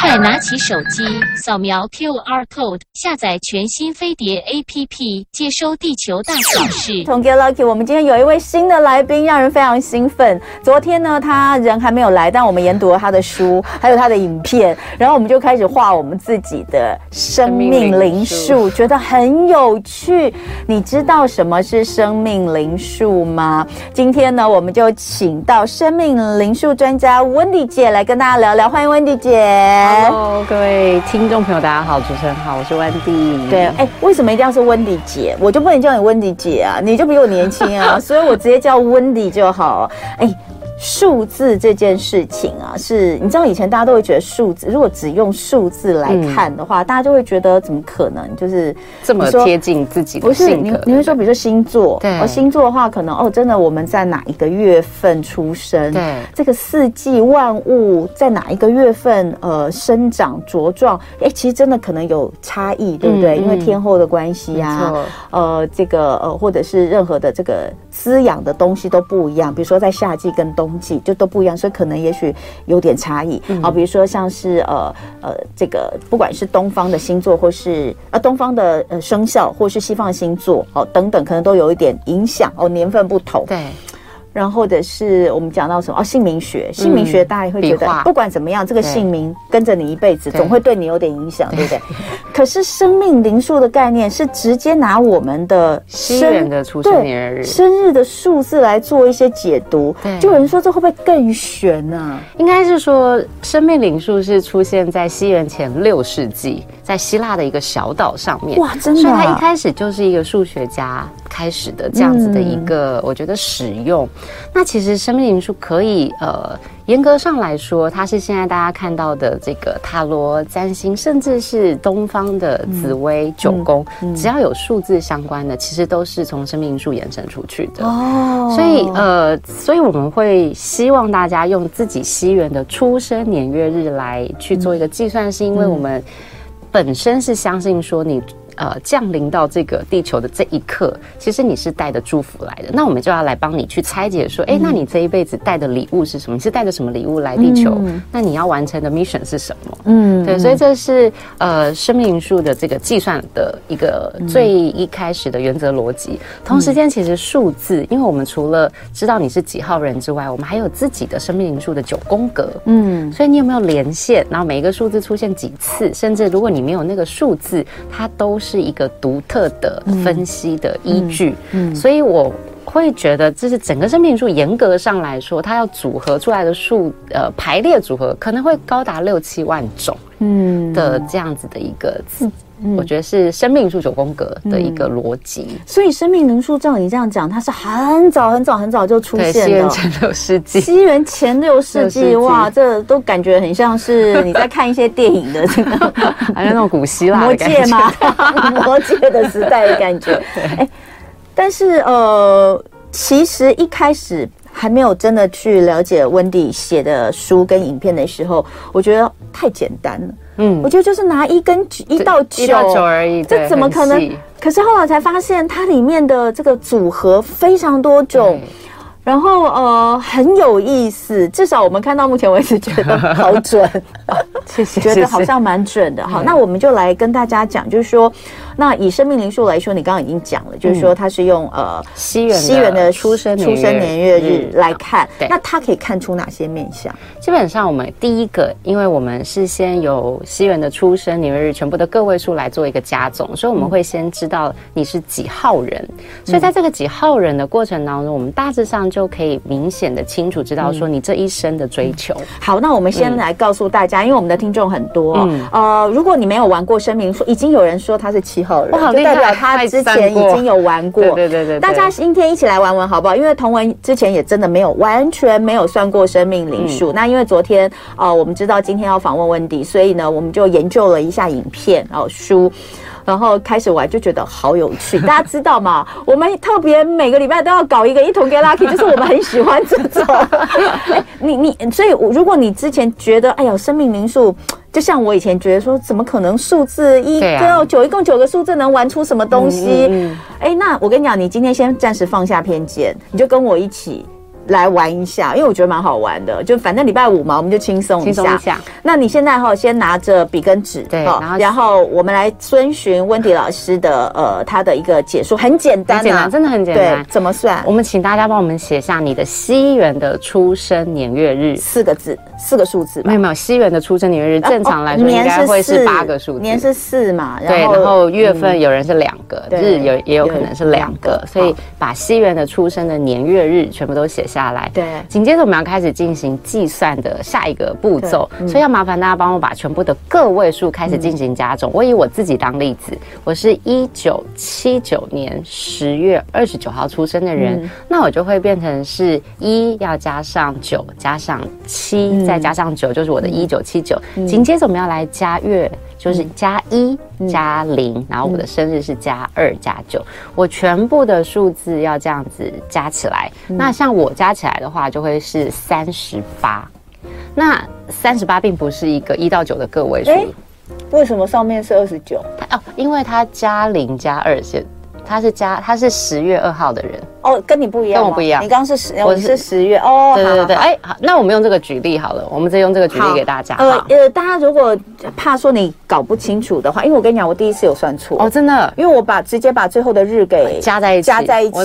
快拿起手机扫描 QR code，下载全新飞碟 APP，接收地球大小事。同 Get Lucky，我们今天有一位新的来宾，让人非常兴奋。昨天呢，他人还没有来，但我们研读了他的书，还有他的影片，然后我们就开始画我们自己的生命灵数，觉得很有趣。你知道什么是生命灵数吗？今天呢，我们就请到生命灵数专家 Wendy 姐来跟大家聊聊。欢迎 Wendy 姐。Hello，各位听众朋友，大家好，主持人好，我是 Wendy。对，哎，为什么一定要是 Wendy 姐？我就不能叫你 Wendy 姐啊？你就比我年轻啊，所以我直接叫 Wendy 就好。哎。数字这件事情啊，是你知道以前大家都会觉得数字，如果只用数字来看的话，嗯、大家就会觉得怎么可能就是这么贴近自己的性格？不是，你你会说，比如说星座，对，星座的话，可能哦，真的我们在哪一个月份出生？对，这个四季万物在哪一个月份呃生长茁壮？哎，其实真的可能有差异，对不对？嗯、因为天候的关系啊，呃，这个呃，或者是任何的这个滋养的东西都不一样。比如说在夏季跟冬季。就都不一样，所以可能也许有点差异。啊，比如说像是呃呃，这个不管是东方的星座，或是呃东方的呃生肖，或是西方的星座，哦等等，可能都有一点影响哦，年份不同。对。然后或者是我们讲到什么哦，姓名学，姓名学大家也会觉得，不管怎么样，这个姓名跟着你一辈子，总会对你有点影响，对不对？可是生命灵数的概念是直接拿我们的西元的出生年月日、生日的数字来做一些解读。就有人说这会不会更玄呢？应该是说生命灵数是出现在西元前六世纪，在希腊的一个小岛上面。哇，真的！所以他一开始就是一个数学家开始的这样子的一个，我觉得使用。那其实生命灵数可以，呃，严格上来说，它是现在大家看到的这个塔罗占星，甚至是东方的紫微九宫，嗯嗯嗯、只要有数字相关的，其实都是从生命灵数延伸出去的。哦，所以呃，所以我们会希望大家用自己西元的出生年月日来去做一个计算，是因为我们本身是相信说你。呃，降临到这个地球的这一刻，其实你是带着祝福来的。那我们就要来帮你去拆解，说，哎、欸，那你这一辈子带的礼物是什么？你是带着什么礼物来地球？嗯、那你要完成的 mission 是什么？嗯，对，所以这是呃生命灵数的这个计算的一个最一开始的原则逻辑。嗯、同时间，其实数字，因为我们除了知道你是几号人之外，我们还有自己的生命灵数的九宫格。嗯，所以你有没有连线？然后每一个数字出现几次，甚至如果你没有那个数字，它都是。是一个独特的分析的依据，嗯，所以我会觉得，这是整个生命数严格上来说，它要组合出来的数，呃，排列组合可能会高达六七万种，嗯，的这样子的一个字。嗯、我觉得是生命灵数九宫格的一个逻辑、嗯，所以生命灵数照你这样讲，它是很早很早很早就出现的。西元前六世纪，西元前六世纪，哇，这都感觉很像是你在看一些电影的这个，好像那种古希腊魔戒吗？魔戒的时代的感觉。哎，但是呃，其实一开始还没有真的去了解 Wendy 写的书跟影片的时候，我觉得太简单了。嗯，我觉得就是拿一根一到九，一到九而已，这怎么可能？可是后来才发现，它里面的这个组合非常多种。然后呃很有意思，至少我们看到目前为止觉得好准，谢谢，觉得好像蛮准的。好，那我们就来跟大家讲，就是说，那以生命灵数来说，你刚刚已经讲了，就是说它是用呃西元西元的出生出生年月日。来看，那它可以看出哪些面相？基本上我们第一个，因为我们是先由西元的出生年月日全部的个位数来做一个加总，所以我们会先知道你是几号人。所以在这个几号人的过程当中，我们大致上就可以明显的清楚知道说你这一生的追求。嗯、好，那我们先来告诉大家，嗯、因为我们的听众很多，嗯、呃，如果你没有玩过生命，说已经有人说他是七号人，哇，就代表他之前已经有玩过。对对对对，大家今天一起来玩玩好不好？因为同文之前也真的没有完全没有算过生命灵数。嗯、那因为昨天啊、呃，我们知道今天要访问 Wendy，所以呢，我们就研究了一下影片然后书。然后开始玩就觉得好有趣，大家知道吗？我们特别每个礼拜都要搞一个一同 get lucky，就是我们很喜欢这种。哎，你你，所以如果你之前觉得，哎呀，生命灵数，就像我以前觉得说，怎么可能数字一到九，一共九个数字能玩出什么东西？哎，那我跟你讲，你今天先暂时放下偏见，你就跟我一起。来玩一下，因为我觉得蛮好玩的。就反正礼拜五嘛，我们就轻松一下。轻松一下。那你现在哈，先拿着笔跟纸，对，然后然后我们来遵循温迪老师的呃他的一个解说，很简单，简单，真的很简单。对，怎么算？我们请大家帮我们写下你的西元的出生年月日，四个字，四个数字。没有没有，西元的出生年月日正常来说应该会是八个数字，年是四嘛，对，然后月份有人是两个，日有也有可能是两个，所以把西元的出生的年月日全部都写下来。对，紧接着我们要开始进行计算的下一个步骤，所以要麻烦大家帮我把全部的个位数开始进行加总。我以我自己当例子，我是一九七九年十月二十九号出生的人，那我就会变成是一要加上九，加上七，再加上九，就是我的一九七九。紧接着我们要来加月。就是加一加零，然后我的生日是加二加九，我全部的数字要这样子加起来。那像我加起来的话，就会是三十八。那三十八并不是一个一到九的个位数，为什么上面是二十九？哦，因为它加零加二是，它是加，它是十月二号的人。哦，跟你不一样，跟我不一样。你刚刚是十，我是十月哦。对对对，哎，好，那我们用这个举例好了，我们直接用这个举例给大家。呃呃，大家如果怕说你搞不清楚的话，因为我跟你讲，我第一次有算错哦，真的，因为我把直接把最后的日给 加在一起，加在一起，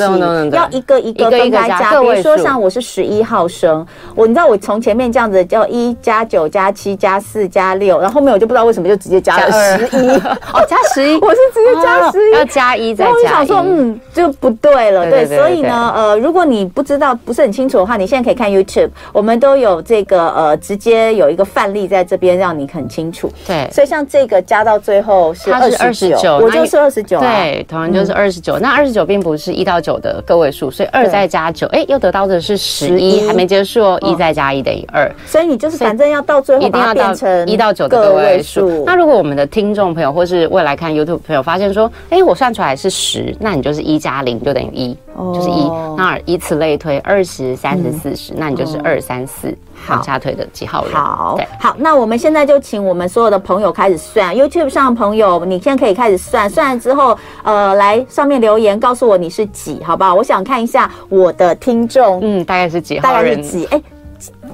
要一个一个分开加。比如说像我是十一号生，我你知道我从前面这样子叫一加九加七加四加六，然后后面我就不知道为什么就直接加了十一 哦，加十一，我是直接加十一，要加一再加一。我想说，嗯，就不对了，对，所以呢，呃。如果你不知道不是很清楚的话，你现在可以看 YouTube，我们都有这个呃，直接有一个范例在这边，让你很清楚。对，所以像这个加到最后是二十九，我就是二十九。对，同样就是二十九。那二十九并不是一到九的个位数，所以二再加九，哎，又得到的是十一，还没结束哦。一再加一等于二，所以你就是反正要到最后一定要变成一到九的个位数。那如果我们的听众朋友或是未来看 YouTube 朋友发现说，哎，我算出来是十，那你就是一加零就等于一，就是一。那以此类推，二十、三十、四十，那你就是二三四往下推的几号人？好，好，那我们现在就请我们所有的朋友开始算。YouTube 上的朋友，你现在可以开始算，算完之后，呃，来上面留言告诉我你是几，好不好？我想看一下我的听众，嗯，大概是几号人？大概是几？哎，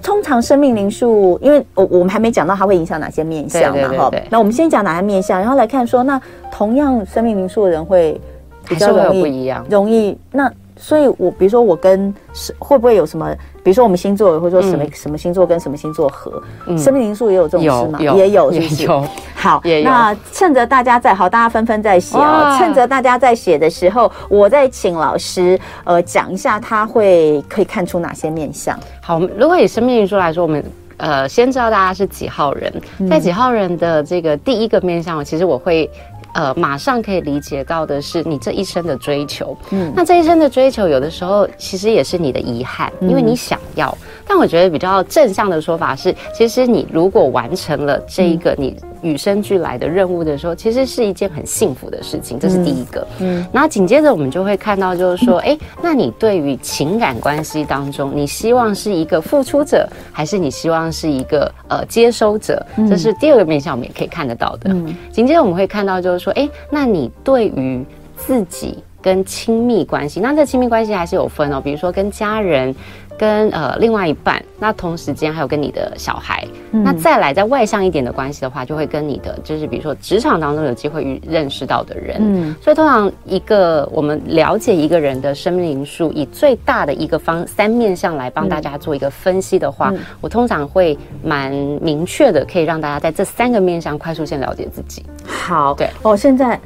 通常生命灵数，因为我我们还没讲到它会影响哪些面相嘛，哈。那我们先讲哪些面相，然后来看说，那同样生命灵数的人会比较容易不一样，容易那。所以，我比如说，我跟是会不会有什么？比如说，我们星座会说什么什么星座跟什么星座合？生命灵数也有这种事吗？也有，是不是？好，那趁着大家在好，大家纷纷在写哦。趁着大家在写的时候，我再请老师呃讲一下，他会可以看出哪些面相。好，如果以生命灵数来说，我们呃先知道大家是几号人，在几号人的这个第一个面相，其实我会。呃，马上可以理解到的是你这一生的追求，嗯，那这一生的追求，有的时候其实也是你的遗憾，因为你想要。但我觉得比较正向的说法是，其实你如果完成了这一个你与生俱来的任务的时候，其实是一件很幸福的事情，这是第一个。嗯，然后紧接着我们就会看到，就是说，哎，那你对于情感关系当中，你希望是一个付出者，还是你希望是一个呃接收者？这是第二个面向，我们也可以看得到的。嗯，紧接着我们会看到，就是说，哎，那你对于自己跟亲密关系，那这亲密关系还是有分哦，比如说跟家人。跟呃另外一半，那同时间还有跟你的小孩，嗯、那再来再外向一点的关系的话，就会跟你的就是比如说职场当中有机会遇认识到的人，嗯，所以通常一个我们了解一个人的生命灵数，以最大的一个方三面向来帮大家做一个分析的话，嗯、我通常会蛮明确的，可以让大家在这三个面向快速先了解自己。好，对。哦，现在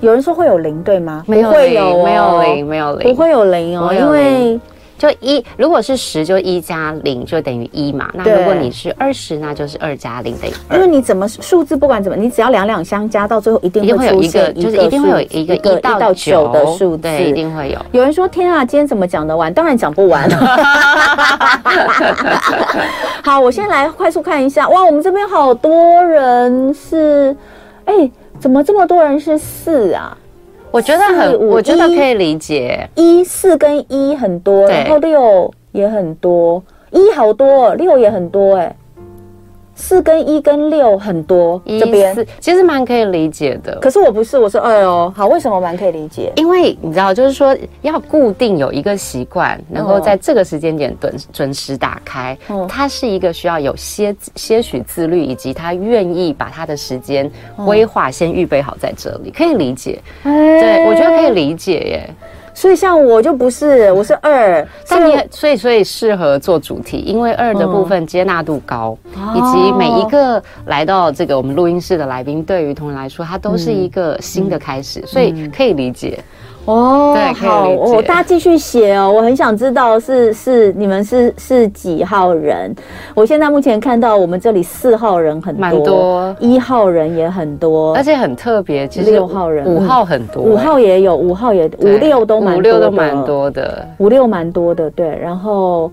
有人说会有零对吗？没有零，没有零，没有零，不会有零哦，因为。就一，如果是十，就一加零就等于一嘛。那如果你是二十，那就是二加零等于。因为你怎么数字不管怎么，你只要两两相加，到最后一定会出现一个，就是一定会有一个一到九的数字，对，一定会有。有人说：“天啊，今天怎么讲得完？”当然讲不完。好，我先来快速看一下。哇，我们这边好多人是，哎，怎么这么多人是四啊？我觉得很，我觉得可以理解。一四跟一很多，然后六也很多，一好多，六也很多，哎，四跟一跟六很多，这边其实蛮可以理解的。可是我不是，我是二哦。好，为什么蛮可以理解？因为你知道，就是说要固定有一个习惯，能够在这个时间点准准时打开，它是一个需要有些些许自律，以及他愿意把他的时间规划先预备好在这里，可以理解。对，我觉得可以理解耶。所以像我就不是，我是二，但你所以所以适合做主题，因为二的部分接纳度高，嗯、以及每一个来到这个我们录音室的来宾，对于同仁来说，它都是一个新的开始，嗯、所以可以理解。哦，对，好，我大家继续写哦，我很想知道是是你们是是几号人？我现在目前看到我们这里四号人很多，蛮多，一号人也很多，而且很特别，其实六号人五号很多，五号也有，五号也五六都蛮五六都蛮多的，五六蛮多的，对，然后。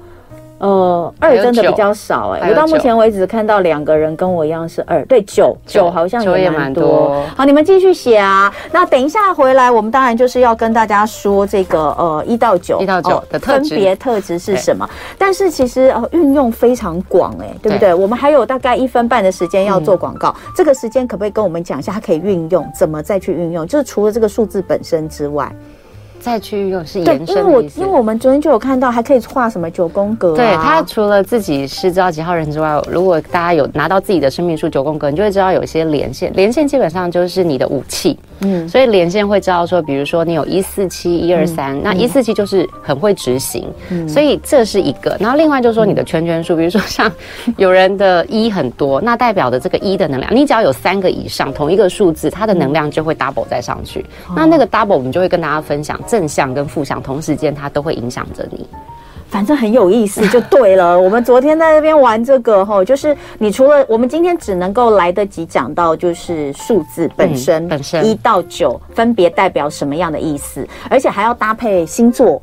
呃，二真的比较少哎、欸，我到目前为止看到两个人跟我一样是二，对，九九好像也蛮多，多。好，你们继续写啊。那等一下回来，我们当然就是要跟大家说这个呃一到九一到九的分别特质是什么？但是其实呃运用非常广哎、欸，对不对，对？我们还有大概一分半的时间要做广告，嗯、这个时间可不可以跟我们讲一下，它可以运用怎么再去运用？就是除了这个数字本身之外。再去用是延伸的意思。对，因为我因为我们昨天就有看到，还可以画什么九宫格、啊。对，他除了自己是知道几号人之外，如果大家有拿到自己的生命数九宫格，你就会知道有一些连线。连线基本上就是你的武器。嗯，所以连线会知道说，比如说你有一四七一二三，那一四七就是很会执行。嗯，所以这是一个。然后另外就是说你的圈圈数，比如说像有人的一很多，那代表的这个一的能量，你只要有三个以上同一个数字，它的能量就会 double 再上去。那那个 double 我们就会跟大家分享。正向跟负向同时间，它都会影响着你。反正很有意思，就对了。我们昨天在那边玩这个哈，就是你除了我们今天只能够来得及讲到，就是数字本身，本身一到九分别代表什么样的意思，而且还要搭配星座。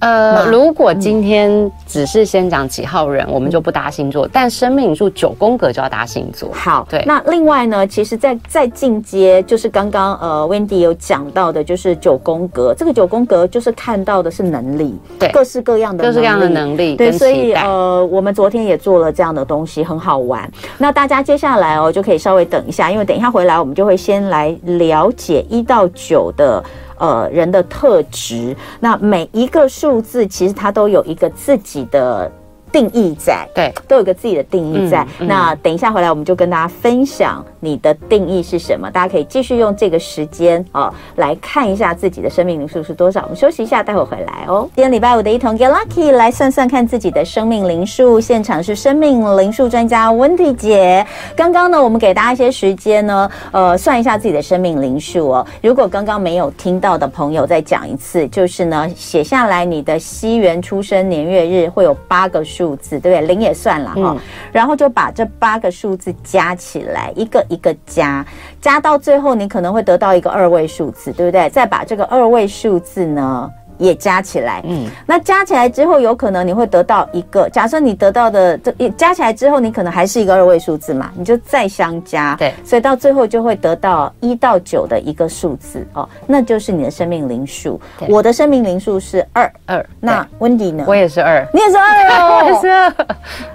呃，如果今天只是先讲几号人，嗯，我们就不搭星座，但生命灵数九宫格就要搭星座。好，对。那另外呢，其实在，在在进阶，就是刚刚呃，Wendy 有讲到的，就是九宫格。这个九宫格就是看到的是能力，对，各式各样的，各式各样的能力。对，所以呃，我们昨天也做了这样的东西，很好玩。那大家接下来哦，就可以稍微等一下，因为等一下回来，我们就会先来了解一到九的。呃，人的特质，那每一个数字其实它都有一个自己的。定义在，对，都有个自己的定义在。那等一下回来，我们就跟大家分享你的定义是什么。大家可以继续用这个时间啊、哦，来看一下自己的生命灵数是多少。我们休息一下，待会儿回来哦。今天礼拜五的一同 Get Lucky，来算算看自己的生命灵数。现场是生命灵数专家 Wendy 姐。刚刚呢，我们给大家一些时间呢，呃，算一下自己的生命灵数哦。如果刚刚没有听到的朋友，再讲一次，就是呢，写下来你的西元出生年月日会有八个数。数字对不对？零也算了哈、哦嗯，然后就把这八个数字加起来，一个一个加，加到最后你可能会得到一个二位数字，对不对？再把这个二位数字呢，也加起来，嗯，那加起来之后，有可能你会得到一个。假设你得到的这一加起来之后，你可能还是一个二位数字嘛，你就再相加，对，所以到最后就会得到一到九的一个数字哦，那就是你的生命灵数。我的生命灵数是二二，那 Wendy 呢？我也是二，你也是二哦，我也是二，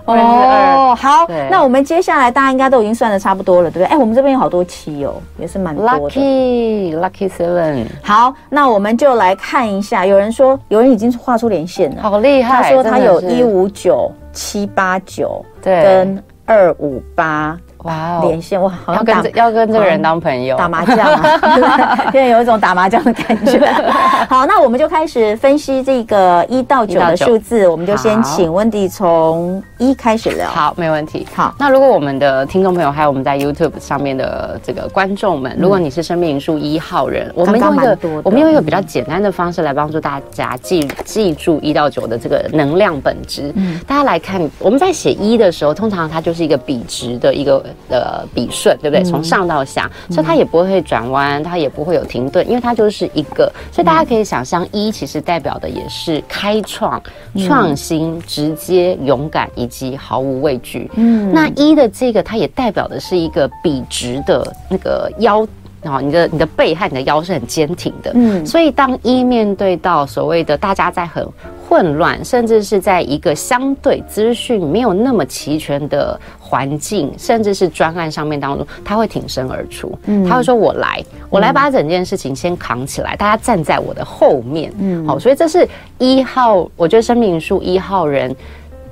哦，好，那我们接下来大家应该都已经算的差不多了，对不对？哎，我们这边有好多期哦，也是蛮多的，Lucky Lucky Seven。好，那我们就来看一下。有人说，有人已经画出连线了，好厉害！他说他有一五九七八九，对，跟二五八。哇、wow，连线哇，好像要跟要跟这个人当朋友，打麻将啊，现在有一种打麻将的感觉。好，那我们就开始分析这个一到九的数字，我们就先请 Wendy 从一开始聊。好，没问题。好，那如果我们的听众朋友还有我们在 YouTube 上面的这个观众们，如果你是生命灵数一号人，嗯、我们用一个我们用一个比较简单的方式来帮助大家记记住一到九的这个能量本质。嗯，大家来看，我们在写一的时候，通常它就是一个笔直的一个。的笔顺，对不对？从上到下，嗯、所以它也不会转弯，它也不会有停顿，因为它就是一个。所以大家可以想象，一其实代表的也是开创、创新、直接、勇敢以及毫无畏惧。嗯，那一的这个，它也代表的是一个笔直的那个腰。然后你的你的背和你的腰是很坚挺的。嗯，所以当一面对到所谓的大家在很混乱，甚至是在一个相对资讯没有那么齐全的环境，甚至是专案上面当中，他会挺身而出。嗯，他会说：“我来，我来把整件事情先扛起来，大家站在我的后面。”嗯，好，所以这是一号，我觉得生命树一号人。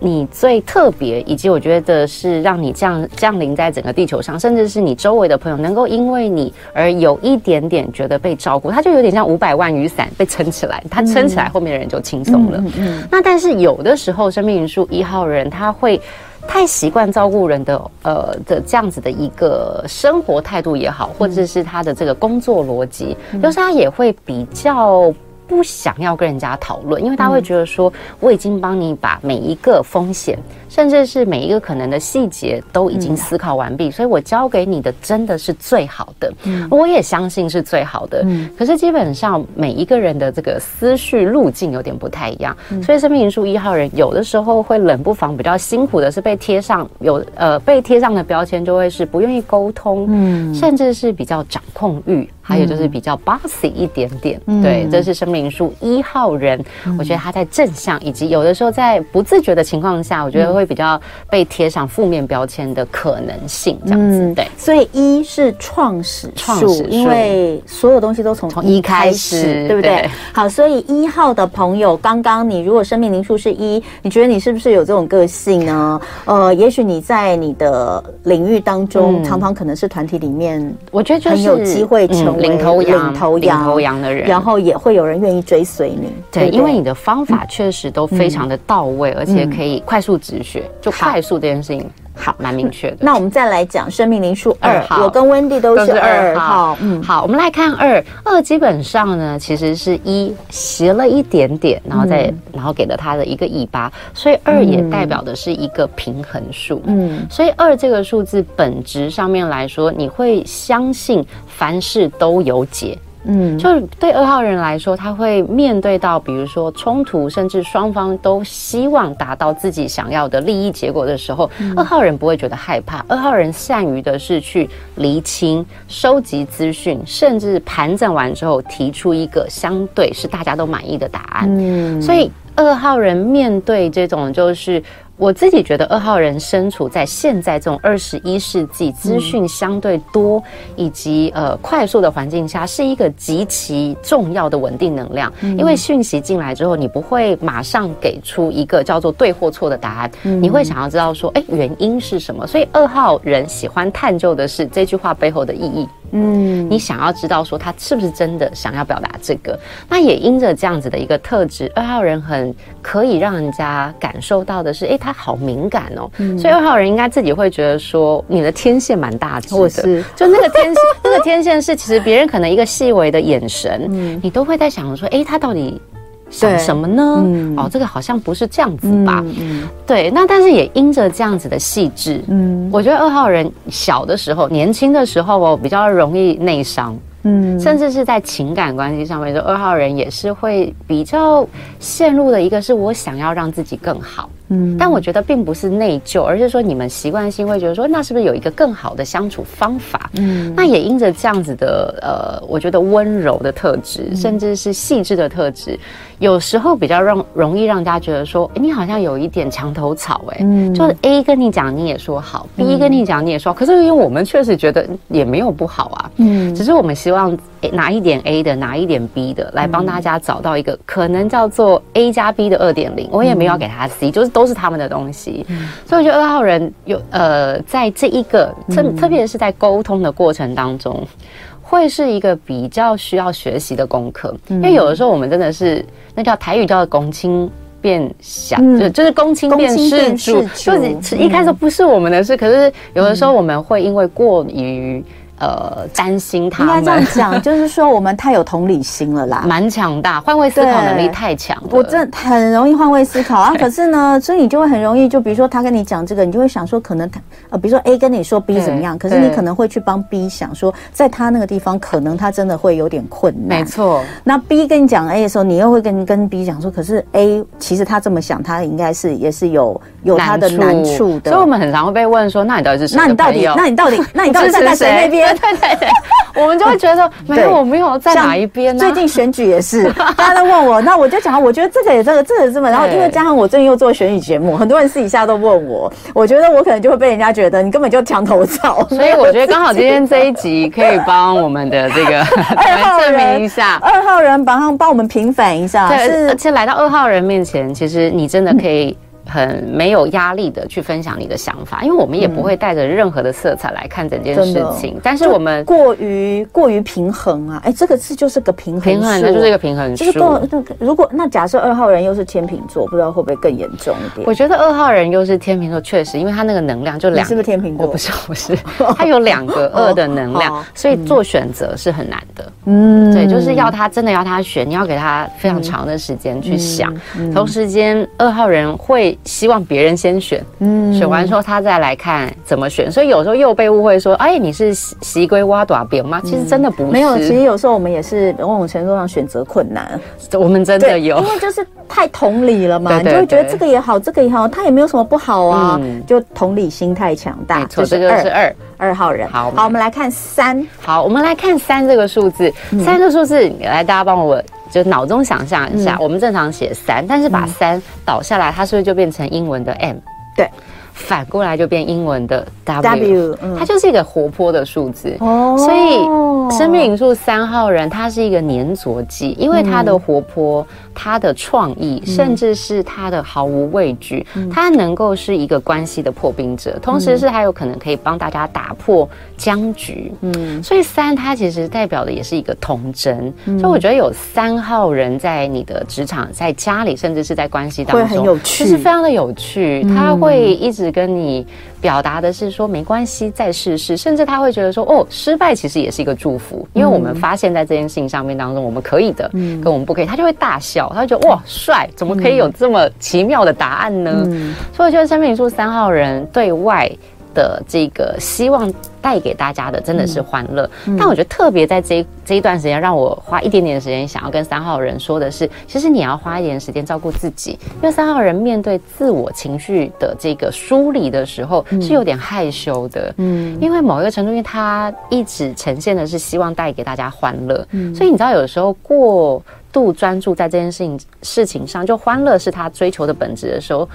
你最特别，以及我觉得是让你降降临在整个地球上，甚至是你周围的朋友能够因为你而有一点点觉得被照顾，他就有点像五百万雨伞被撑起来，他撑起来，后面的人就轻松了。嗯嗯嗯。那但是有的时候，生命灵数一号人他会太习惯照顾人的，呃的这样子的一个生活态度也好，或者是他的这个工作逻辑，就是他也会比较。不想要跟人家讨论，因为他会觉得说，我已经帮你把每一个风险。甚至是每一个可能的细节都已经思考完毕，嗯，所以我教给你的真的是最好的，嗯，我也相信是最好的。嗯，可是基本上每一个人的这个思绪路径有点不太一样，嗯，所以生命灵数一号人有的时候会冷不防比较辛苦的是被贴上有呃被贴上的标签就会是不愿意沟通，嗯，甚至是比较掌控欲，还有就是比较 bossy 一点点，嗯，对，这是生命灵数一号人，嗯，我觉得他在正向以及有的时候在不自觉的情况下，我觉得会。会比较被贴上负面标签的可能性，这样子对，所以一是创始创始，因为所有东西都从从一开始，对。不对？好，所以一号的朋友，刚刚你如果生命灵数是一，你觉得你是不是有这种个性呢？呃，也许你在你的领域当中，常常可能是团体里面，我觉得很有机会成为领头羊、领头羊、领头羊的人，然后也会有人愿意追随你，对，因为你的方法确实都非常的到位，而且可以快速直。就快速这件事情好，蛮明确的。那我们再来讲生命灵数二号，我跟温蒂都是二号。嗯，好，我们来看二二，基本上呢，其实是一斜了一点点，然后再然后给了它的一个尾巴，所以二也代表的是一个平衡数。嗯，所以二这个数字本质上面来说，你会相信凡事都有解。嗯，就是对二号人来说，他会面对到比如说冲突，甚至双方都希望达到自己想要的利益结果的时候，嗯，二号人不会觉得害怕。二号人善于的是去厘清、收集资讯，甚至盘整完之后提出一个相对是大家都满意的答案。嗯，所以二号人面对这种就是。我自己觉得二号人身处在现在这种二十一世纪资讯相对多以及呃快速的环境下，是一个极其重要的稳定能量。因为讯息进来之后，你不会马上给出一个叫做对或错的答案，你会想要知道说，哎，原因是什么？所以二号人喜欢探究的是这句话背后的意义。嗯，你想要知道说他是不是真的想要表达这个？那也因着这样子的一个特质，二号人很可以让人家感受到的是，哎，他。好敏感哦，嗯、所以二号人应该自己会觉得说，你的天线蛮大只的，是 就那个天线，那个天线是其实别人可能一个细微的眼神，嗯、你都会在想说，哎，他到底想什么呢？嗯、哦，这个好像不是这样子吧？嗯嗯、对，那但是也因着这样子的细致，嗯，我觉得二号人小的时候、年轻的时候哦，比较容易内伤。嗯，甚至是在情感关系上面，就二号人也是会比较陷入的一个，是我想要让自己更好。嗯，但我觉得并不是内疚，而是说你们习惯性会觉得说，那是不是有一个更好的相处方法？嗯，那也因着这样子的呃，我觉得温柔的特质，甚至是细致的特质。有时候比较让容易让大家觉得说，欸，你好像有一点墙头草，欸，哎，嗯，就是 A 跟你讲你也说好，B 跟你讲你也说好，可是因为我们确实觉得也没有不好啊，嗯，只是我们希望拿一点 A 的，拿一点 B 的，来帮大家找到一个可能叫做 A 加 B 的二点零，我也没有要给他 C，就是都是他们的东西，所以我觉得二号人有呃，在这一个特特别是在沟通的过程当中。会是一个比较需要学习的功课，因为有的时候我们真的是那叫台语叫公亲变小，就就是公亲变事主，就是一开始不是我们的事，可是有的时候我们会因为过于。呃，担心他们。应该这样讲，就是说我们太有同理心了啦，蛮强大，换位思考能力太强。我真很容易换位思考啊，可是呢，所以你就会很容易，就比如说他跟你讲这个，你就会想说，可能他呃，比如说 A 跟你说 B 怎么样，可是你可能会去帮 B 想说，在他那个地方，可能他真的会有点困难。没错。那 B 跟你讲 A 的时候，你又会跟跟 B 讲说，可是 A 其实他这么想，他应该是也是有有他的难处的。所以我们很常会被问说，那你到底是谁？那你到底，那你到底，那你到底站在谁那边？对对对。我们就会觉得 没有，我没有在哪一边呢？最近选举也是，大家都问我，那我就讲，我觉得这个也这个，这个也这么。然后因为加上我最近又做选举节目，很多人私底下都问我，我觉得我可能就会被人家觉得你根本就墙头草。所以我觉得刚好今天这一集可以帮我们的这个二号人证明一下，二号人帮他帮我们平反一下。对，而且来到二号人面前，其实你真的可以。很没有压力的去分享你的想法，因为我们也不会带着任何的色彩来看整件事情。但是我们过于过于平衡啊，哎，这个字就是个平衡，平衡的就是一个平衡数。就是那如果那假设二号人又是天秤座，不知道会不会更严重一点？我觉得二号人又是天秤座，确实，因为他那个能量就两，是不是天秤座？我不是，不是，他有两个二的能量，所以做选择是很难的。嗯，对，就是要他真的要他选，你要给他非常长的时间去想。同时间，二号人会希望别人。先选，嗯，选完之后他再来看怎么选，所以有时候又被误会说，哎，你是习龟挖短扁吗？其实真的不是，没有。其实有时候我们也是某种程度上选择困难，我们真的有，因为就是太同理了嘛，你就会觉得这个也好，这个也好，他也没有什么不好啊，就同理心太强大。没错，这个是二二号人。好，好，我们来看三。好，我们来看三这个数字，三这个数字，来大家帮我就脑中想象一下，我们正常写三，但是把三倒下来，它是不是就变成英文的 M？对，反过来就变英文的 W，它就是一个活泼的数字哦。所以生命灵数三号人，他是一个粘着剂，因为他的活泼。他的创意，甚至是他的毫无畏惧，嗯、他能够是一个关系的破冰者，同时是还有可能可以帮大家打破僵局。嗯，所以三它其实代表的也是一个童真。嗯、所以我觉得有三号人在你的职场、在家里，甚至是在关系当中，会很有趣，就是非常的有趣。他会一直跟你。表达的是说没关系，再试试，甚至他会觉得说哦，失败其实也是一个祝福，因为我们发现在这件事情上面当中，我们可以的，嗯，跟我们不可以，他就会大笑，他就觉得哇，帅，怎么可以有这么奇妙的答案呢？嗯，所以我觉得生命灵数三号人对外的这个希望带给大家的真的是欢乐，嗯、但我觉得特别在这这一段时间，让我花一点点时间想要跟三号人说的是，其实你要花一点时间照顾自己，因为三号人面对自我情绪的这个梳理的时候是有点害羞的，嗯，因为某一个程度，因为他一直呈现的是希望带给大家欢乐，嗯，所以你知道有时候过度专注在这件事情事情上，就欢乐是他追求的本质的时候。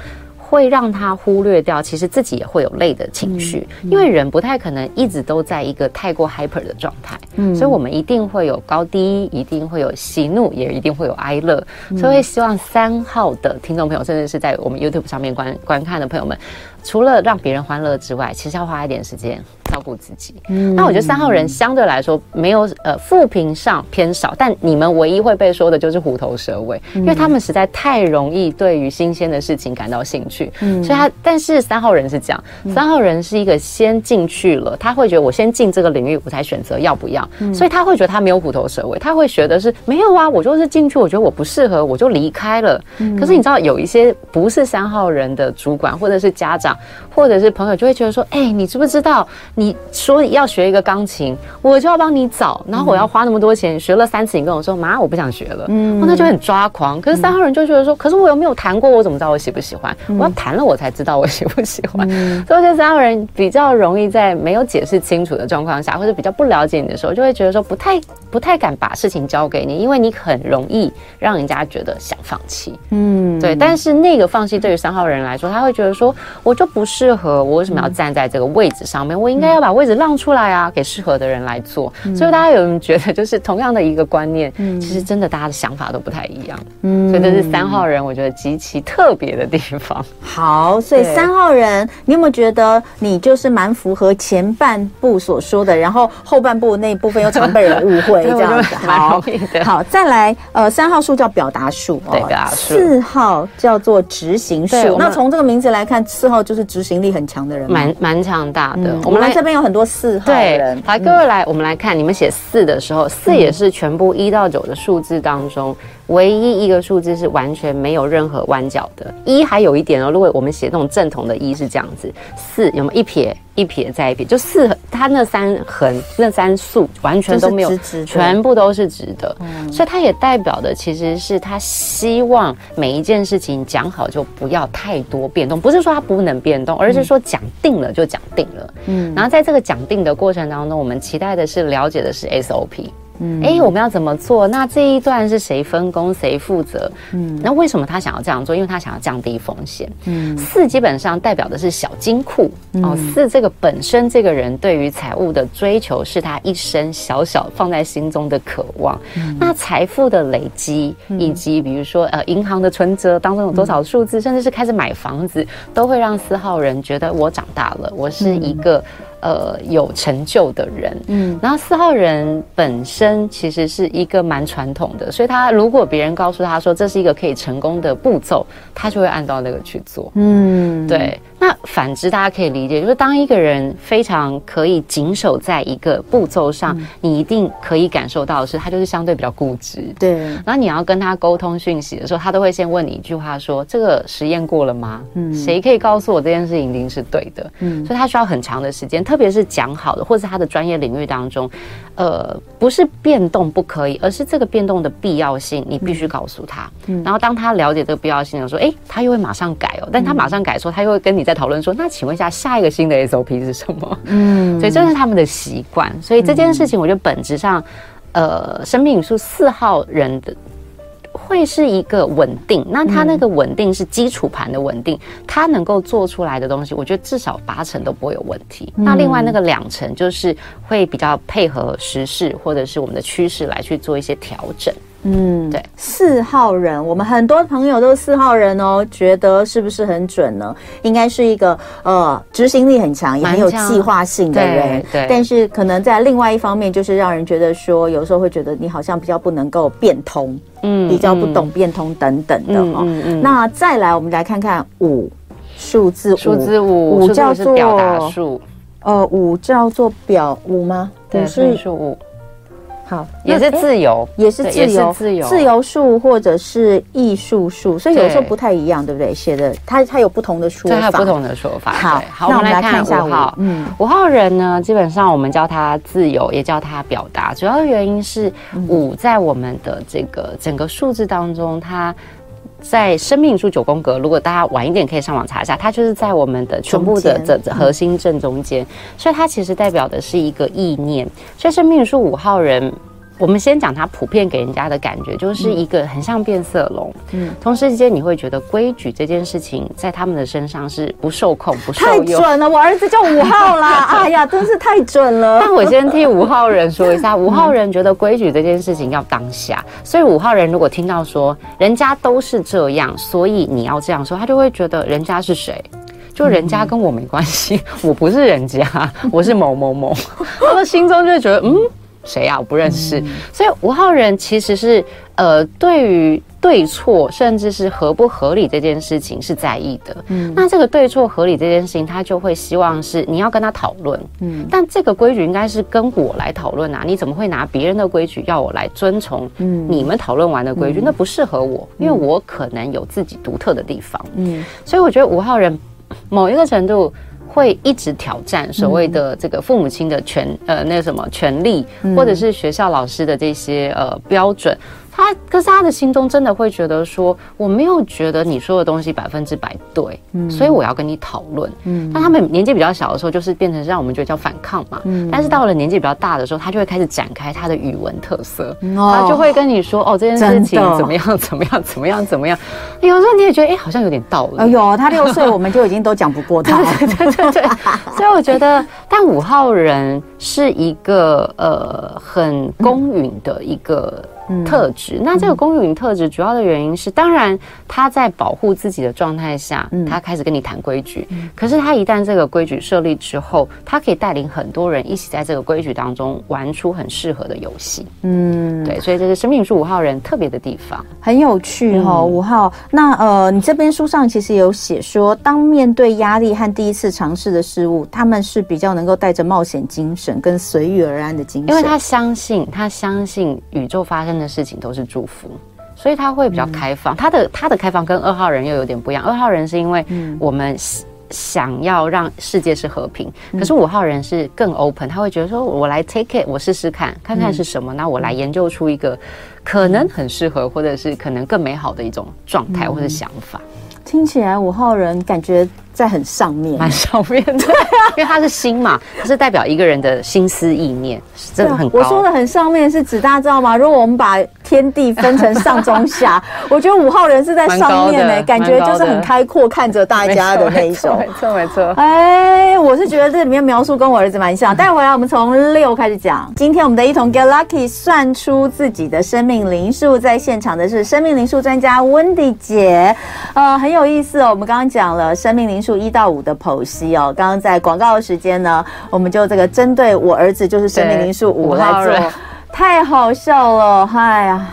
会让他忽略掉，其实自己也会有累的情绪，嗯嗯、因为人不太可能一直都在一个太过 hyper 的状态，嗯，所以我们一定会有高低，一定会有喜怒，也一定会有哀乐，嗯、所以会希望三号的听众朋友，甚至是在我们 YouTube 上面观观看的朋友们，除了让别人欢乐之外，其实要花一点时间。照顾自己，嗯，那我觉得三号人相对来说没有呃负评上偏少，但你们唯一会被说的就是虎头蛇尾，嗯、因为他们实在太容易对于新鲜的事情感到兴趣，嗯，所以他但是三号人是这样，嗯、三号人是一个先进去了，他会觉得我先进这个领域，我才选择要不要，嗯、所以他会觉得他没有虎头蛇尾，他会觉得是没有啊，我就是进去，我觉得我不适合，我就离开了。嗯、可是你知道有一些不是三号人的主管或者是家长或者是朋友就会觉得说，哎、欸，你知不知道你？你说要学一个钢琴，我就要帮你找，然后我要花那么多钱，学了三次，你跟我说妈，我不想学了，嗯，那就很抓狂。可是三号人就觉得说，可是我又没有弹过，我怎么知道我喜不喜欢？我要弹了，我才知道我喜不喜欢。所以这三号人比较容易在没有解释清楚的状况下，或者比较不了解你的时候，就会觉得说不太不太敢把事情交给你，因为你很容易让人家觉得想放弃。嗯，对。但是那个放弃对于三号人来说，他会觉得说，我就不适合，我为什么要站在这个位置上面？我应该要把位置。让出来啊，给适合的人来做。嗯、所以大家有人觉得，就是同样的一个观念，嗯、其实真的大家的想法都不太一样。嗯，所以这是三号人，我觉得极其特别的地方。好，所以三号人，你有没有觉得你就是蛮符合前半部所说的，然后后半部那一部分又常被人误会 这样子？好，好，再来，呃，三号数叫表达数，对，表达数。四号叫做执行数。那从这个名字来看，四号就是执行力很强的人，蛮蛮强大的。嗯、我们来这边有很多。四号人，来各位来，我们来看你们写四的时候，四也是全部一到九的数字当中唯一一个数字是完全没有任何弯角的。一还有一点哦，如果我们写那种正统的一是这样子，四有没有一撇一撇再一撇，就四它那三横那三竖完全都没有，直直全部都是直的。嗯，所以它也代表的其实是他希望每一件事情讲好就不要太多变动，不是说它不能变动，而是说讲定了就讲定了。嗯，然后在这个讲定的过程当中，我们期待的是了解的是 SOP。嗯，哎，我们要怎么做？那这一段是谁分工，谁负责？嗯，那为什么他想要这样做？因为他想要降低风险。嗯，四基本上代表的是小金库、嗯、哦。四这个本身这个人对于财务的追求是他一生小小放在心中的渴望。嗯、那财富的累积，以及比如说呃银行的存折当中有多少数字，嗯、甚至是开始买房子，都会让四号人觉得我长大了，我是一个。呃，有成就的人，嗯，然后四号人本身其实是一个蛮传统的，所以他如果别人告诉他说这是一个可以成功的步骤，他就会按照那个去做，嗯，对。那反之，大家可以理解，就是当一个人非常可以谨守在一个步骤上，嗯、你一定可以感受到的是，他就是相对比较固执。对。然后你要跟他沟通讯息的时候，他都会先问你一句话说：“这个实验过了吗？嗯，谁可以告诉我这件事情一定是对的？”嗯，所以他需要很长的时间，特别是讲好的，或是他的专业领域当中，呃，不是变动不可以，而是这个变动的必要性，你必须告诉他。嗯。然后当他了解这个必要性的时候，哎，他又会马上改哦。但他马上改的时候，他又会跟你。在讨论说，那请问一下，下一个新的 SOP 是什么？嗯，所以这是他们的习惯。所以这件事情，我觉得本质上，呃，生命灵数四号人的会是一个稳定。那他那个稳定是基础盘的稳定，他能够做出来的东西，我觉得至少八成都不会有问题。那另外那个两成，就是会比较配合时事或者是我们的趋势来去做一些调整。嗯，对，四号人，我们很多朋友都是四号人哦，觉得是不是很准呢？应该是一个呃执行力很强，也很有计划性的人。对，对，但是可能在另外一方面，就是让人觉得说，有时候会觉得你好像比较不能够变通，嗯，比较不懂变通等等的哈、哦。嗯，嗯，嗯，那再来，我们来看看五数字五，数字五，五叫做表达数，呃，五叫做表五吗？对，是五。好，也是自由，也是自由，自由，自由数或者是艺术数，所以有时候不太一样，对不对？写的它它有不同的说法，它有不同的说法。好，好，那我们来看一下五号。嗯，五号人呢，基本上我们叫他自由，也叫他表达。主要的原因是五在我们的这个整个数字当中，它。在生命灵数九宫格，如果大家晚一点可以上网查一下，它就是在我们的全部的这这核心正中间，嗯、所以它其实代表的是一个意念。所以生命灵数五号人。我们先讲它普遍给人家的感觉，就是一个很像变色龙。嗯，同时之间你会觉得规矩这件事情在他们的身上是不受控、不受用。太准了，我儿子叫五号啦！哎呀，真是太准了。但我先替五号人说一下，五号人觉得规矩这件事情要当下，所以五号人如果听到说人家都是这样，所以你要这样说，他就会觉得人家是谁？就人家跟我没关系，我不是人家，我是某某某。他的心中就会觉得嗯。谁呀、啊？我不认识。嗯、所以五号人其实是呃，对于对错，甚至是合不合理这件事情是在意的。嗯，那这个对错合理这件事情，他就会希望是你要跟他讨论。嗯，但这个规矩应该是跟我来讨论啊！你怎么会拿别人的规矩要我来遵从？嗯，你们讨论完的规矩，嗯、那不适合我，因为我可能有自己独特的地方。嗯，所以我觉得五号人某一个程度。会一直挑战所谓的这个父母亲的权，呃，那个什么权利，或者是学校老师的这些呃标准。他可是他的心中真的会觉得说，我没有觉得你说的东西百分之百对，嗯，所以我要跟你讨论，嗯。那他们年纪比较小的时候，就是变成让我们觉得叫反抗嘛，嗯。但是到了年纪比较大的时候，他就会开始展开他的语文特色，他就会跟你说，哦，这件事情怎么样，怎么样，怎么样，怎么样。有时候你也觉得，哎，好像有点道理。哎呦，他六岁，我们就已经都讲不过他 了。对对对对。所以我觉得，但五号人是一个呃很公允的一个。特质，那这个公允特质主要的原因是，当然他在保护自己的状态下，他开始跟你谈规矩。可是他一旦这个规矩设立之后，他可以带领很多人一起在这个规矩当中玩出很适合的游戏。嗯，对，所以这是生命灵数五号人特别的地方，很有趣哈、哦。五号，那呃，你这边书上其实有写说，当面对压力和第一次尝试的事物，他们是比较能够带着冒险精神跟随遇而安的精神，因为他相信，他相信宇宙发生的事情都是祝福，所以他会比较开放。他的他的开放跟二号人又有点不一样。二号人是因为我们想要让世界是和平，可是五号人是更 open，他会觉得说，我来 take it，我试试看，看看是什么，那我来研究出一个可能很适合，或者是可能更美好的一种状态或者想法。听起来五号人感觉在很上面，蛮上面的，对啊，因为它是心嘛，他是代表一个人的心思意念，真的很高。我说的很上面是指大家知道吗？如果我们把天地分成上中下，我觉得五号人是在上面呢、欸，感觉就是很开阔，看着大家的那一种。没错，没错。哎，我是觉得这里面描述跟我儿子蛮像。待会儿我们从六开始讲。今天我们的一同 Get Lucky 算出自己的生命灵数，在现场的是生命灵数专家 Wendy 姐，呃，很有意思哦。我们刚刚讲了生命灵数一到五的剖析哦，刚刚在广告的时间呢，我们就这个针对我儿子就是生命灵数五来做，太好笑了，嗨呀！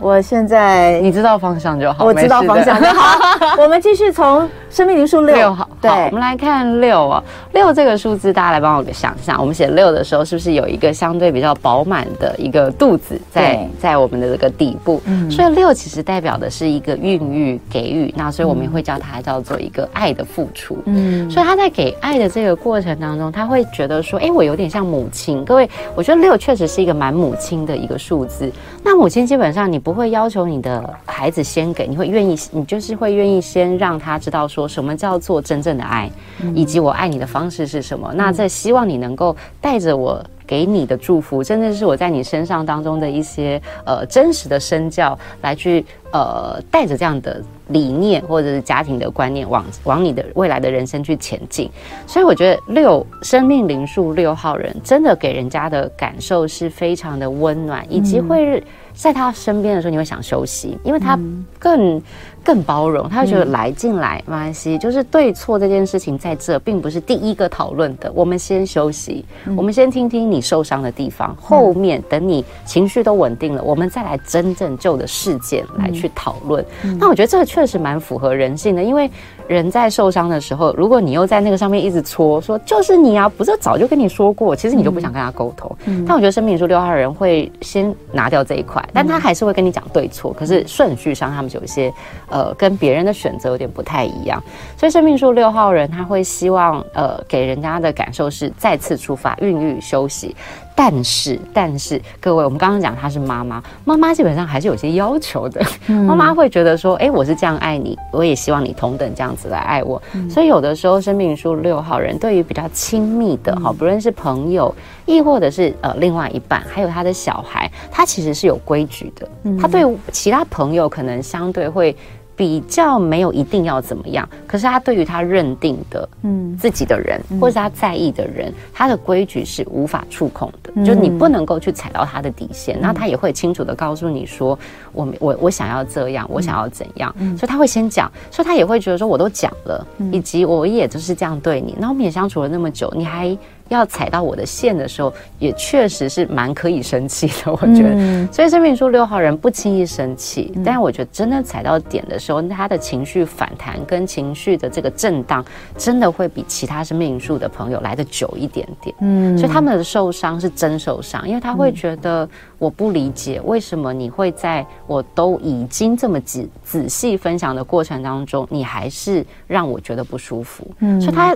我现在你知道方向就好，我知道方向就好。我们继续从生命灵数六号，对，我们来看六哦，六这个数字，大家来帮我想象，我们写六的时候，是不是有一个相对比较饱满的一个肚子在在我们的这个底部？嗯，所以六其实代表的是一个孕育、给予，那所以我们也会叫它叫做一个爱的付出。嗯，所以他在给爱的这个过程当中，他会觉得说，哎，我有点像母亲。各位，我觉得六确实是一个蛮母亲的一个数字。那母亲基本上你不会要求你的孩子先给，你会愿意，你就是会愿意先让他知道说什么叫做真正的爱，以及我爱你的方式是什么。那在希望你能够带着我给你的祝福，甚至是我在你身上当中的一些呃真实的身教，来去呃带着这样的理念或者是家庭的观念往往你的未来的人生去前进。所以我觉得六生命灵数六号人真的给人家的感受是非常的温暖，以及会。在他身边的时候，你会想休息，因为他更更包容，他会觉得来进来没关系，就是对错这件事情在这并不是第一个讨论的。我们先休息，我们先听听你受伤的地方，后面等你情绪都稳定了，我们再来真正就的事件来去讨论。那我觉得这个确实蛮符合人性的，因为人在受伤的时候，如果你又在那个上面一直戳，说就是你啊，不是早就跟你说过，其实你就不想跟他沟通。但我觉得生命灵数六号人会先拿掉这一块。但他还是会跟你讲对错，可是顺序上他们有一些，呃，跟别人的选择有点不太一样。所以生命数六号人他会希望，呃，给人家的感受是再次出发、孕育、休息。但是，但是各位，我们刚刚讲她是妈妈，妈妈基本上还是有些要求的。妈妈会觉得说，哎，我是这样爱你，我也希望你同等这样子来爱我。所以有的时候，生命灵数六号人对于比较亲密的哈，不论是朋友，亦或者是呃另外一半，还有他的小孩，他其实是有规矩的。他对其他朋友可能相对会。比较没有一定要怎么样，可是他对于他认定的，嗯，自己的人，嗯、或者是他在意的人，他的规矩是无法触控的，嗯、就是你不能够去踩到他的底线。那、嗯、他也会清楚的告诉你说，我我我想要这样，我想要怎样，嗯、所以他会先讲，所以他也会觉得说，我都讲了，嗯、以及我也就是这样对你，那我们也相处了那么久，你还。要踩到我的线的时候，也确实是蛮可以生气的，我觉得。嗯、所以生命灵数六号人不轻易生气，嗯、但是我觉得真的踩到点的时候，他的情绪反弹跟情绪的这个震荡，真的会比其他生命灵数的朋友来的久一点点。嗯，所以他们的受伤是真受伤，因为他会觉得我不理解为什么你会在我都已经这么仔仔细分享的过程当中，你还是让我觉得不舒服。嗯，所以他。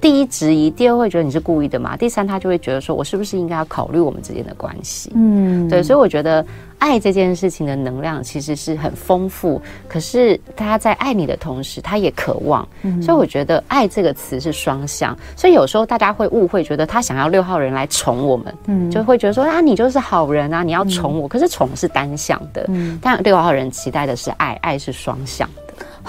第一质疑，第二会觉得你是故意的嘛？第三他就会觉得说，我是不是应该要考虑我们之间的关系？嗯，对，所以我觉得爱这件事情的能量其实是很丰富，可是他在爱你的同时，他也渴望。嗯，所以我觉得爱这个词是双向，所以有时候大家会误会，觉得他想要六号人来宠我们，嗯，就会觉得说啊，你就是好人啊，你要宠我，可是宠是单向的，嗯，但六号人期待的是爱，爱是双向。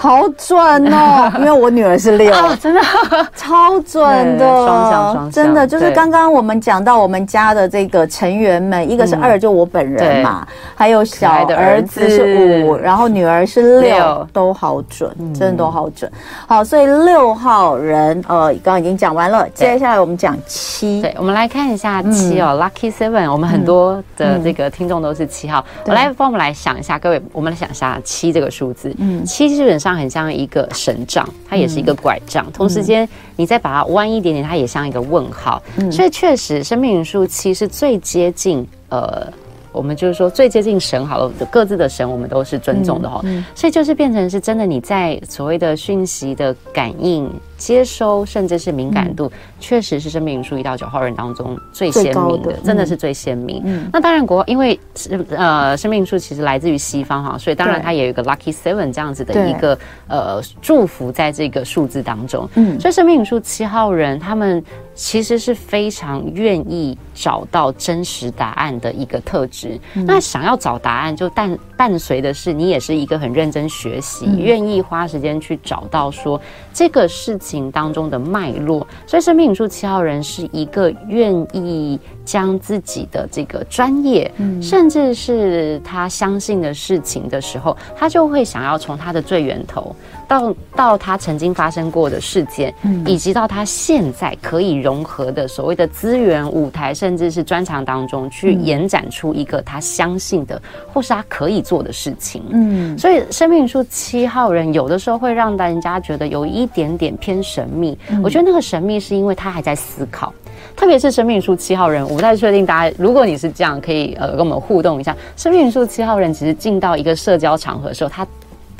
好准哦，因为我女儿是六，真的？超准的，双向双向，真的就是刚刚我们讲到我们家的这个成员们，一个是二，就我本人嘛，还有小儿子是五，然后女儿是六，都好准，真的都好准。好，所以六号人，呃，刚刚已经讲完了，接下来我们讲七，对，我们来看一下七哦，Lucky Seven，我们很多的这个听众都是七号，我来帮我们来想一下，各位，我们来想一下七这个数字，嗯，七基本上。很像一个神杖，它也是一个拐杖。嗯、同时间，你再把它弯一点点，它也像一个问号。嗯、所以确实，生命灵数七是最接近呃我们就是说最接近神好了，各自的神我们都是尊重的哈。嗯嗯、所以就是变成是真的，你在所谓的讯息的感应。接收甚至是敏感度，嗯、确实是生命灵数一到九号人当中最鲜明的，的真的是最鲜明。嗯，那当然国因为呃生命灵数其实来自于西方哈，所以当然它也有一个 lucky seven 这样子的一个呃祝福在这个数字当中。嗯，所以生命灵数七号人他们其实是非常愿意找到真实答案的一个特质。嗯、那想要找答案，就伴伴随的是你也是一个很认真学习，愿、嗯、意花时间去找到说这个事情。当中的脉络，所以生命引数七号人是一个愿意将自己的这个专业，嗯，甚至是他相信的事情的时候，他就会想要从他的最源头，到到他曾经发生过的事件，嗯，以及到他现在可以融合的所谓的资源舞台，甚至是专长当中去延展出一个他相信的，或是他可以做的事情，嗯，所以生命灵数七号人有的时候会让人家觉得有一点点偏神秘，嗯，我觉得那个神秘是因为他还在思考。特别是生命灵数七号人，我不太确定大家，如果你是这样，可以呃跟我们互动一下。生命灵数七号人其实进到一个社交场合的时候，他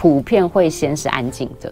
普遍会先是安静的，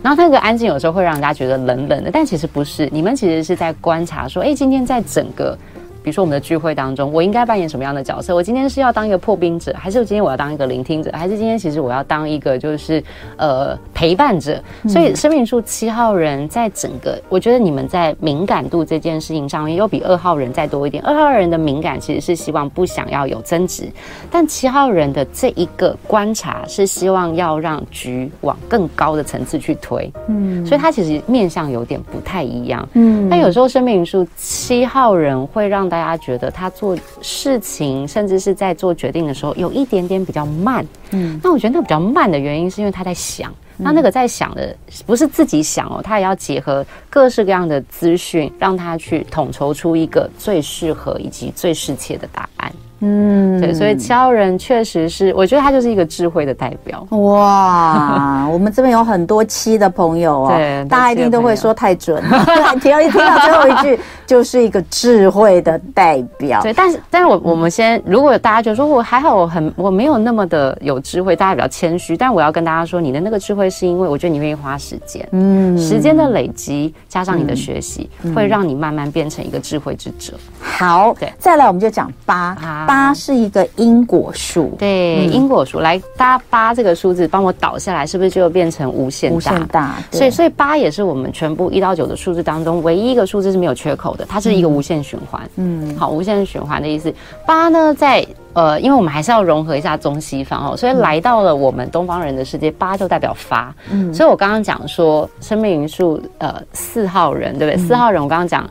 然后那个安静有时候会让人家觉得冷冷的，但其实不是，你们其实是在观察说，哎，今天在整个。比如说我们的聚会当中，我应该扮演什么样的角色？我今天是要当一个破冰者，还是我今天我要当一个聆听者，还是今天其实我要当一个就是呃陪伴者？所以生命灵数七号人在整个，我觉得你们在敏感度这件事情上面，又比二号人再多一点。二号人的敏感其实是希望不想要有争执，但七号人的这一个观察是希望要让局往更高的层次去推。嗯，所以他其实面向有点不太一样。嗯，但有时候生命灵数七号人会让。大家觉得他做事情，甚至是在做决定的时候，有一点点比较慢。嗯，那我觉得那个比较慢的原因，是因为他在想。那那个在想的，不是自己想哦，他也要结合各式各样的资讯，让他去统筹出一个最适合以及最适切的答案。嗯，对，所以七号人确实是，我觉得他就是一个智慧的代表。哇，我们这边有很多七的朋友啊，对，大家一定都会说太准了。听到一听到最后一句，就是一个智慧的代表。对，但是，但是我我们先，如果大家觉得说我还好，我很我没有那么的有智慧，大家比较谦虚。但我要跟大家说，你的那个智慧是因为我觉得你愿意花时间，嗯，时间的累积加上你的学习，会让你慢慢变成一个智慧之者。好，对，再来我们就讲八。八是一个因果数，对，因果数来搭八这个数字，帮我倒下来，是不是就变成无限大？无限大，所以所以八也是我们全部一到九的数字当中唯一一个数字是没有缺口的，它是一个无限循环。嗯，好，无限循环的意思。八呢，在呃，因为我们还是要融合一下中西方哦，所以来到了我们东方人的世界，八就代表发。嗯，所以我刚刚讲说生命灵数呃四号人，对不对？四号人，我刚刚讲。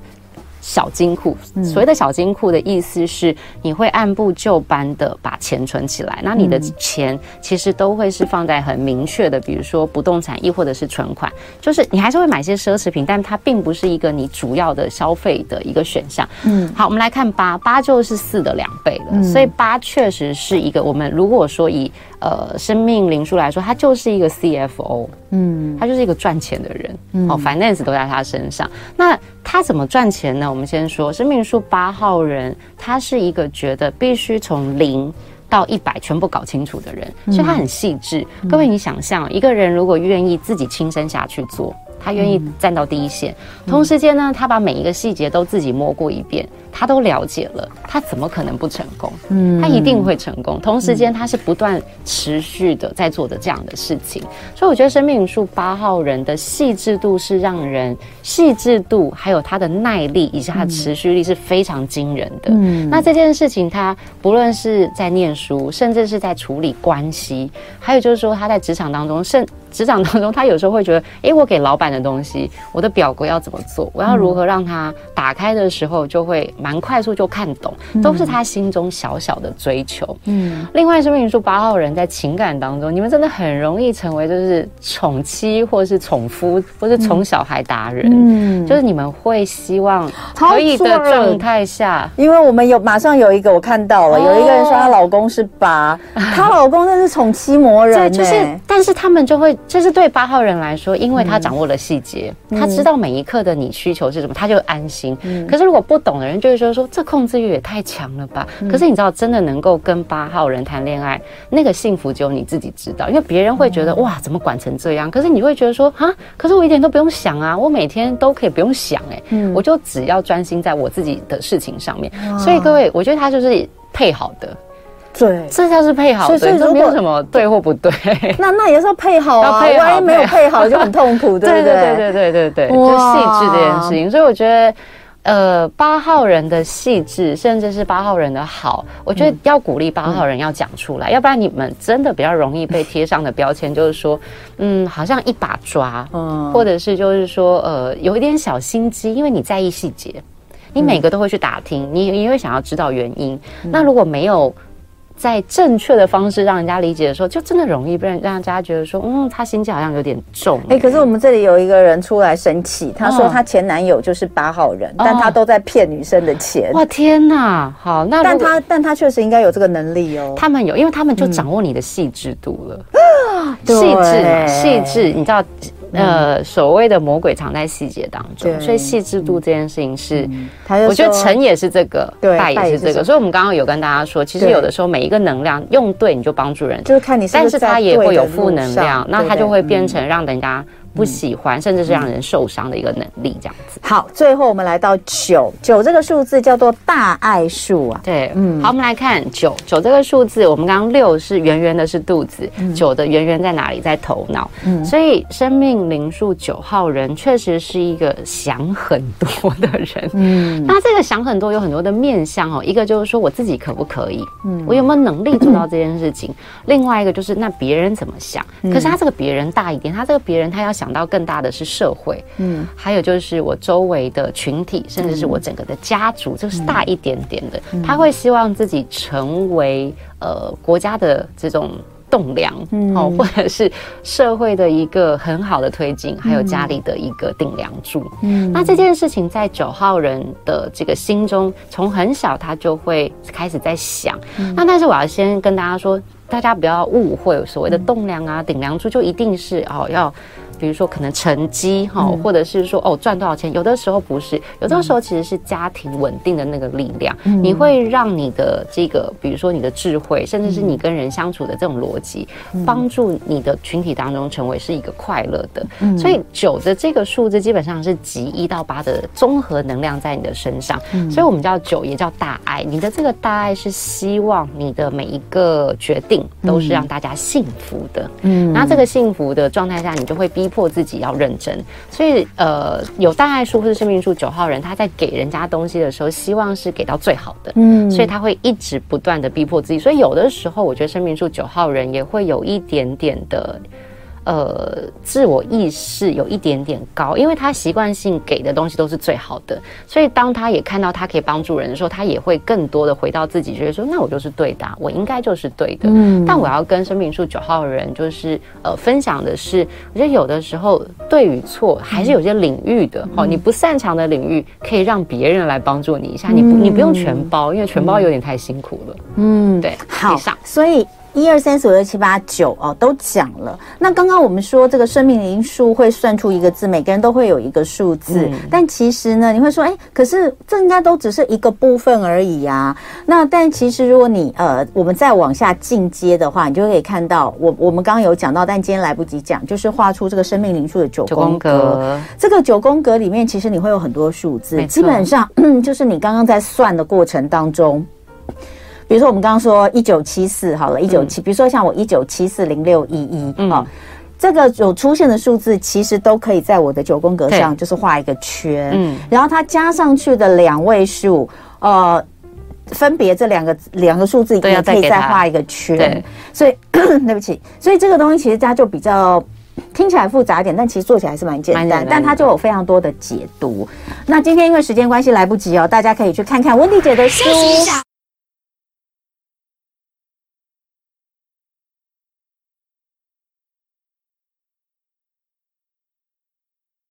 小金库，所谓的小金库的意思是，你会按部就班的把钱存起来。那你的钱其实都会是放在很明确的，比如说不动产，亦或者是存款，就是你还是会买些奢侈品，但它并不是一个你主要的消费的一个选项。嗯，好，我们来看八，八就是四的两倍了，所以八确实是一个我们如果说以。呃，生命灵数来说，他就是一个 CFO，嗯，他就是一个赚钱的人，嗯，哦，finance 都在他身上。那他怎么赚钱呢？我们先说，生命数八号人，他是一个觉得必须从零到一百全部搞清楚的人，所以他很细致。嗯，各位，你想象一个人如果愿意自己亲身下去做，他愿意站到第一线，同时间呢，他把每一个细节都自己摸过一遍。他都了解了，他怎么可能不成功？嗯，他一定会成功。同时间，他是不断持续的在做的这样的事情。所以，我觉得生命灵数八号人的细致度是让人细致度，还有他的耐力以及他的持续力是非常惊人的。嗯，那这件事情，他不论是在念书，甚至是在处理关系，还有就是说他在职场当中，甚职场当中，他有时候会觉得，诶，我给老板的东西，我的表格要怎么做？我要如何让他打开的时候就会。蛮快速就看懂，都是他心中小小的追求。嗯，另外，生命灵数八号人在情感当中，你们真的很容易成为就是宠妻，或是宠夫，或是宠小孩达人。嗯，就是你们会希望可以的状态下，因为我们有马上有一个我看到了，有一个人说她老公是八，她老公真是宠妻魔人。对，就是，但是他们就会这是对八号人来说，因为他掌握了细节，嗯、他知道每一刻的你需求是什么，他就安心。嗯、可是如果不懂的人，就会说说这控制欲也太强了吧？嗯、可是你知道，真的能够跟八号人谈恋爱，那个幸福只有你自己知道，因为别人会觉得、嗯、哇，怎么管成这样？可是你会觉得说啊，可是我一点都不用想啊，我每天都可以不用想哎、欸，嗯、我就只要专心在我自己的事情上面。所以各位，我觉得他就是配好的。对，这下是配好的，所以没有什么对或不对。那那也是要配好啊，万一没有配好就很痛苦，对不对？对对对对对对，就细致这件事情。所以我觉得，呃，八号人的细致，甚至是八号人的好，我觉得要鼓励八号人要讲出来，要不然你们真的比较容易被贴上的标签就是说，嗯，好像一把抓，嗯，或者是就是说，呃，有一点小心机，因为你在意细节，你每个都会去打听，你你会想要知道原因。那如果没有。在正确的方式让人家理解的时候，就真的容易被人让人家觉得说，嗯，他心机好像有点重。哎、欸，可是我们这里有一个人出来生气，他说他前男友就是八号人，哦、但他都在骗女生的钱。哇，天哪！好，那但他但他确实应该有这个能力哦。他们有，因为他们就掌握你的细致度了。细致嘛，细致，你知道。呃，所谓的魔鬼藏在细节当中，所以细致度这件事情是，我觉得成也是这个，败也是这个。所以，我们刚刚有跟大家说，其实有的时候每一个能量用对，你就帮助人，就是看你，但是它也会有负能量，那它就会变成让人家。不喜欢，甚至是让人受伤的一个能力，这样子。好，最后我们来到九九这个数字叫做大爱数啊。对，嗯。好，我们来看九九这个数字，我们刚刚六是圆圆的，是肚子，九的圆圆在哪里？在头脑。嗯。所以生命灵数九号人确实是一个想很多的人。嗯。那这个想很多有很多的面向哦，一个就是说我自己可不可以？嗯。我有没有能力做到这件事情？另外一个就是那别人怎么想？可是他这个别人大一点，他这个别人他要想。想到更大的是社会，嗯，还有就是我周围的群体，甚至是我整个的家族，就是大一点点的，他会希望自己成为呃国家的这种栋梁，哦，或者是社会的一个很好的推进，还有家里的一个顶梁柱。嗯，那这件事情在九号人的这个心中，从很小他就会开始在想。那但是我要先跟大家说，大家不要误会，所谓的栋梁啊、顶梁柱，就一定是哦要。比如说，可能成绩哈，或者是说哦赚多少钱，有的时候不是，有的时候其实是家庭稳定的那个力量，你会让你的这个，比如说你的智慧，甚至是你跟人相处的这种逻辑，帮助你的群体当中成为是一个快乐的。所以九的这个数字基本上是集一到八的综合能量在你的身上，所以我们叫九也叫大爱。你的这个大爱是希望你的每一个决定都是让大家幸福的。嗯，那这个幸福的状态下，你就会逼。迫自己要认真，所以呃，有大爱数或者生命数九号人，他在给人家东西的时候，希望是给到最好的，嗯，所以他会一直不断的逼迫自己，所以有的时候，我觉得生命数九号人也会有一点点的。呃，自我意识有一点点高，因为他习惯性给的东西都是最好的，所以当他也看到他可以帮助人的时候，他也会更多的回到自己，觉得说，那我就是对的，我应该就是对的。嗯，但我要跟生命树九号的人，就是呃，分享的是，我觉得有的时候对与错还是有些领域的，哦，你不擅长的领域，可以让别人来帮助你一下，你不，你不用全包，因为全包有点太辛苦了。嗯，对，好，所以。一二三四五六七八九哦，都讲了。那刚刚我们说这个生命灵数会算出一个字，每个人都会有一个数字。嗯、但其实呢，你会说，哎，可是这应该都只是一个部分而已啊。那但其实如果你呃，我们再往下进阶的话，你就可以看到，我我们刚刚有讲到，但今天来不及讲，就是画出这个生命灵数的九宫格。这个九宫格里面，其实你会有很多数字，基本上 就是你刚刚在算的过程当中。比如说，我们刚刚说一九七四好了，一九七，比如说像我一九七四零六一一，嗯，这个有出现的数字，其实都可以在我的九宫格上，就是画一个圈，嗯，然后它加上去的两位数，呃，分别这两个两个数字也可以再画一个圈，对，所以 对不起，所以这个东西其实它就比较听起来复杂一点，但其实做起来还是蛮简单，但它就有非常多的解读。那今天因为时间关系来不及哦，大家可以去看看温蒂姐的书。